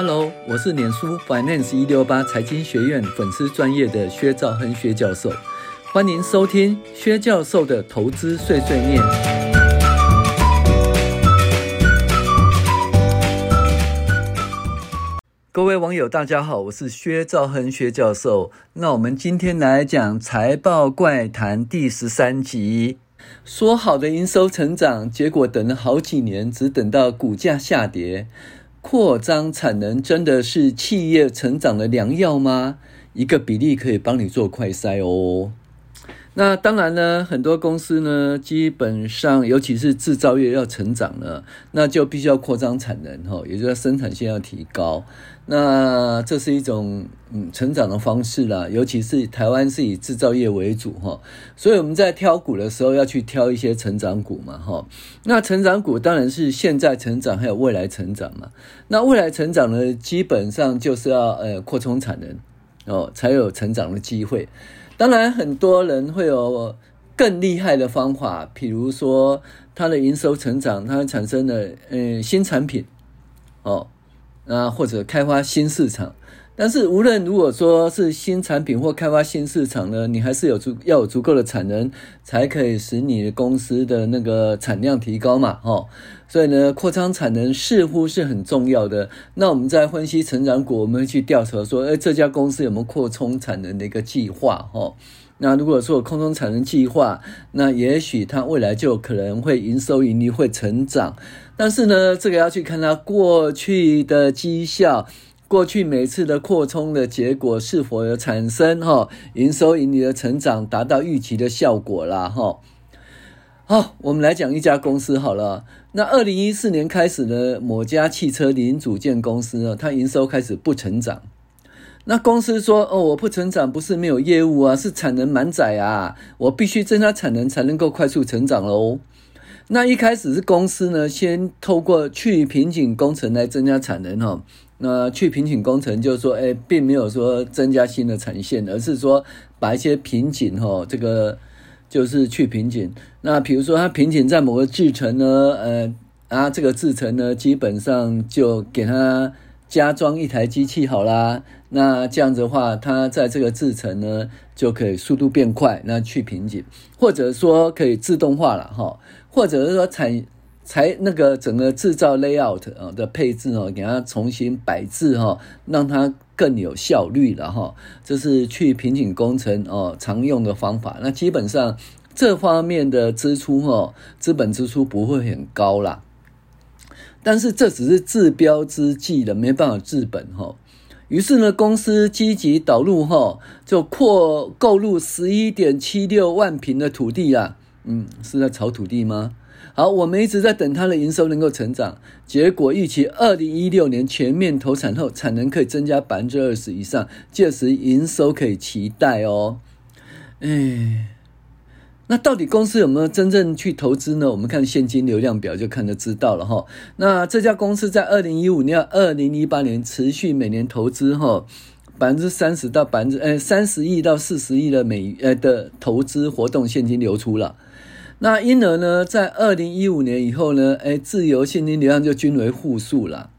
Hello，我是脸书 Finance 一六八财经学院粉丝专业的薛兆恒薛教授，欢迎收听薛教授的投资碎碎念。各位网友，大家好，我是薛兆恒薛教授。那我们今天来讲财报怪谈第十三集。说好的营收成长，结果等了好几年，只等到股价下跌。扩张产能真的是企业成长的良药吗？一个比例可以帮你做快筛哦。那当然呢，很多公司呢，基本上尤其是制造业要成长呢，那就必须要扩张产能哈，也就是生产线要提高。那这是一种嗯成长的方式啦，尤其是台湾是以制造业为主哈，所以我们在挑股的时候要去挑一些成长股嘛哈。那成长股当然是现在成长还有未来成长嘛。那未来成长呢，基本上就是要呃扩充产能哦，才有成长的机会。当然，很多人会有更厉害的方法，比如说它的营收成长，它产生了嗯新产品，哦，那或者开发新市场。但是无论如果说是新产品或开发新市场呢，你还是有足要有足够的产能，才可以使你的公司的那个产量提高嘛，哦，所以呢，扩张产能似乎是很重要的。那我们在分析成长股，我们会去调查说，哎，这家公司有没有扩充产能的一个计划，哦，那如果说有扩充产能计划，那也许它未来就可能会营收盈利会成长。但是呢，这个要去看它过去的绩效。过去每次的扩充的结果是否有产生哈营收盈利的成长，达到预期的效果啦哈。好，我们来讲一家公司好了。那二零一四年开始呢，某家汽车零组件公司呢，它营收开始不成长。那公司说：“哦，我不成长不是没有业务啊，是产能满载啊，我必须增加产能才能够快速成长喽。”那一开始是公司呢，先透过去瓶颈工程来增加产能哈。那去瓶颈工程就是说，哎，并没有说增加新的产线，而是说把一些瓶颈哈，这个就是去瓶颈。那比如说它瓶颈在某个制程呢，呃啊，这个制程呢，基本上就给它加装一台机器好啦。那这样子的话，它在这个制程呢就可以速度变快，那去瓶颈，或者说可以自动化了哈，或者是说产。才那个整个制造 layout 啊的配置哦，给它重新摆置哈，让它更有效率了哈。这是去瓶颈工程哦常用的方法。那基本上这方面的支出哈，资本支出不会很高啦。但是这只是治标之计的，没办法治本哈。于是呢，公司积极导入哈，就扩购入十一点七六万平的土地啊。嗯，是在炒土地吗？好，我们一直在等它的营收能够成长，结果预期二零一六年全面投产后，产能可以增加百分之二十以上，届时营收可以期待哦。哎，那到底公司有没有真正去投资呢？我们看现金流量表就看得知道了哈。那这家公司在二零一五年、二零一八年持续每年投资哈，百分之三十到百分之呃三十亿到四十亿的美呃的投资活动现金流出了。那因而呢，在二零一五年以后呢，哎，自由现金流量就均为负数了。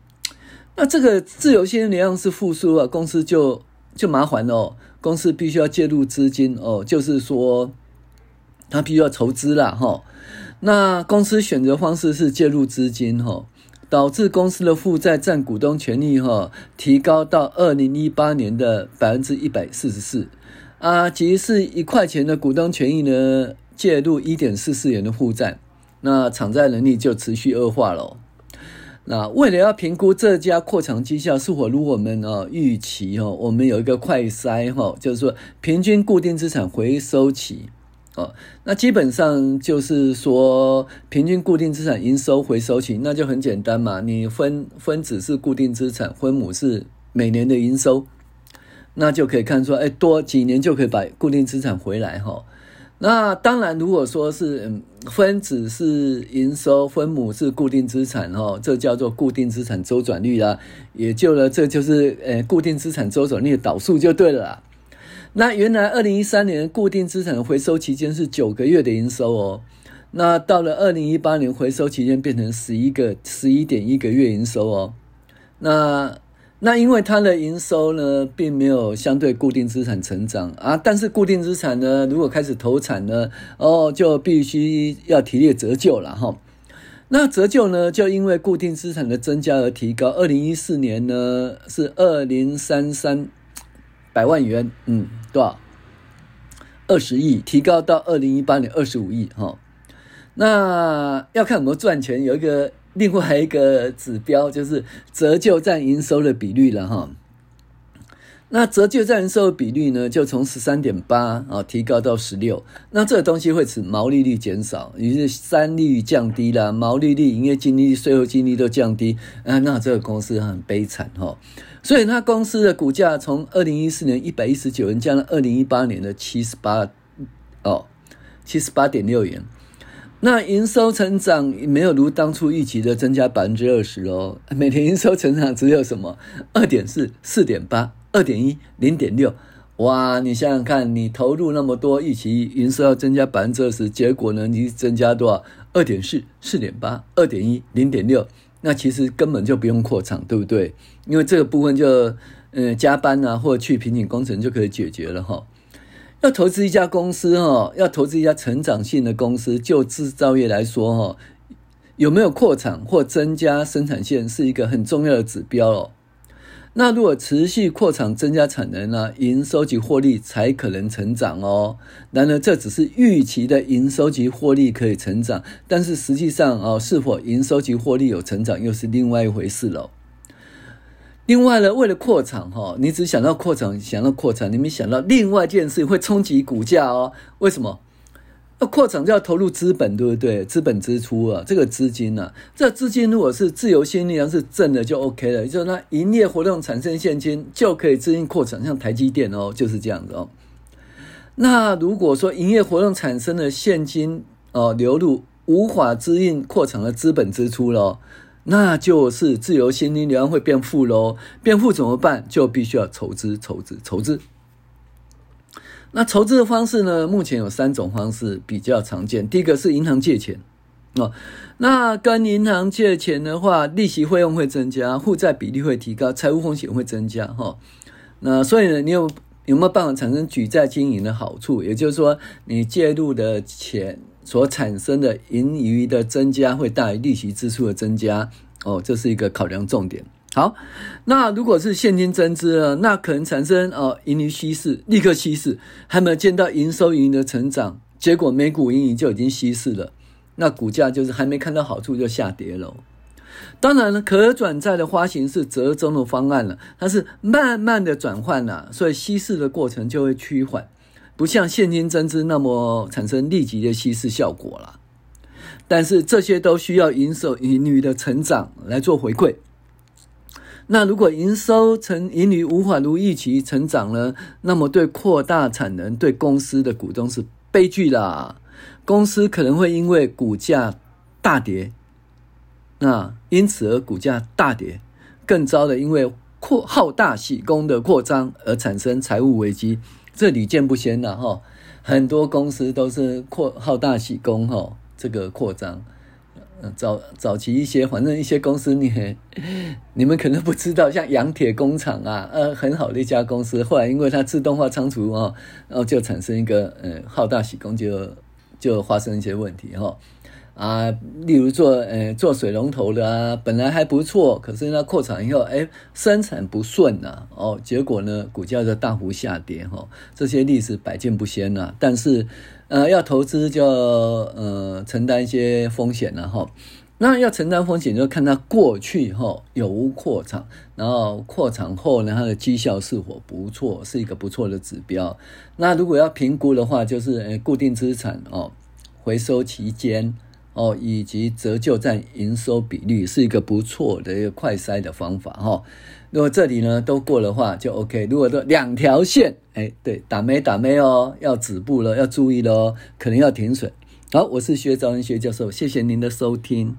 那这个自由现金流量是负数啊，公司就就麻烦了哦。公司必须要介入资金哦，就是说，他必须要筹资了哈。那公司选择方式是介入资金哈，导致公司的负债占股东权益哈提高到二零一八年的百分之一百四十四啊，即是一块钱的股东权益呢。介入一点四四元的负债，那偿债能力就持续恶化了。那为了要评估这家扩厂绩效是否如我们啊预期哦，我们有一个快筛哈，就是说平均固定资产回收期哦。那基本上就是说平均固定资产营收回收期，那就很简单嘛。你分分子是固定资产，分母是每年的营收，那就可以看出，哎，多几年就可以把固定资产回来哈。那当然，如果说是，分子是营收，分母是固定资产哦，这叫做固定资产周转率啦，也就了，这就是呃固定资产周转率的导数就对了啦。那原来二零一三年固定资产回收期间是九个月的营收哦，那到了二零一八年回收期间变成十一个十一点一个月营收哦，那那因为它的营收呢，并没有相对固定资产成长啊，但是固定资产呢，如果开始投产呢，哦，就必须要提列折旧了哈。那折旧呢，就因为固定资产的增加而提高。二零一四年呢是二零三三百万元，嗯，多少？二十亿，提高到二零一八年二十五亿哈。那要看有没有赚钱，有一个。另外一个指标就是折旧占营收的比率了哈。那折旧占营收的比率呢，就从十三点八啊提高到十六。那这个东西会使毛利率减少，于是三率降低了，毛利率、营业净利率、税后净利都降低啊。那这个公司很悲惨哈。所以那公司的股价从二零一四年一百一十九元降到二零一八年的七十八哦，七十八点六元。那营收成长没有如当初预期的增加百分之二十哦，每年营收成长只有什么二点四、四点八、二点一、零点六，哇！你想想看，你投入那么多，预期营收要增加百分之二十，结果呢，你增加多少？二点四、四点八、二点一、零点六，那其实根本就不用扩厂，对不对？因为这个部分就嗯加班啊，或去瓶颈工程就可以解决了哈。要投资一家公司哈，要投资一家成长性的公司，就制造业来说哈，有没有扩产或增加生产线是一个很重要的指标哦。那如果持续扩产增加产能呢，营收及获利才可能成长哦。然而这只是预期的营收及获利可以成长，但是实际上哦，是否营收及获利有成长，又是另外一回事了。另外呢，为了扩厂哈，你只想到扩厂，想到扩产，你没想到另外一件事会冲击股价哦。为什么？要扩厂就要投入资本，对不对？资本支出啊，这个资金呢、啊，这资金如果是自由现金流是正的就 OK 了，就是说，营业活动产生现金就可以资金扩厂，像台积电哦，就是这样子哦。那如果说营业活动产生的现金哦流入无法支应扩厂的资本支出了。那就是自由现金流会变负喽，变负怎么办？就必须要筹资、筹资、筹资。那筹资的方式呢？目前有三种方式比较常见。第一个是银行借钱哦，那跟银行借钱的话，利息费用会增加，负债比例会提高，财务风险会增加哈。那所以呢，你有有没有办法产生举债经营的好处？也就是说，你借入的钱。所产生的盈余的增加会大于利息支出的增加哦，这是一个考量重点。好，那如果是现金增资呢，那可能产生哦盈余稀释，立刻稀释，还没有见到营收盈余的成长，结果每股盈余就已经稀释了，那股价就是还没看到好处就下跌了。当然了，可转债的发行是折中的方案了，它是慢慢的转换了，所以稀释的过程就会趋缓。不像现金增资那么产生立即的稀释效果了，但是这些都需要营收盈余的成长来做回馈。那如果营收成盈余无法如预期成长呢？那么对扩大产能对公司的股东是悲剧啦。公司可能会因为股价大跌，那因此而股价大跌。更糟的，因为扩好大喜功的扩张而产生财务危机。这屡见不鲜了哈，很多公司都是扩好大喜功哈，这个扩张，早早期一些，反正一些公司你 你们可能不知道，像洋铁工厂啊，呃，很好的一家公司，后来因为它自动化仓储啊，然后就产生一个呃好大喜功，就就发生一些问题哈。啊，例如做呃做水龙头的啊，本来还不错，可是呢扩产以后，哎，生产不顺呐、啊，哦，结果呢股价就大幅下跌哈、哦，这些例子百见不鲜呐、啊。但是，呃，要投资就呃承担一些风险了、啊、哈。那要承担风险，就看它过去哈、有无扩产，然后扩产后呢它的绩效是否不错，是一个不错的指标。那如果要评估的话，就是呃固定资产哦回收期间。哦，以及折旧占营收比率是一个不错的一个快筛的方法哈。如果这里呢都过的话就 OK。如果说两条线，哎，对，打没打没哦，要止步了，要注意了哦，可能要停水。好，我是薛兆恩薛教授，谢谢您的收听。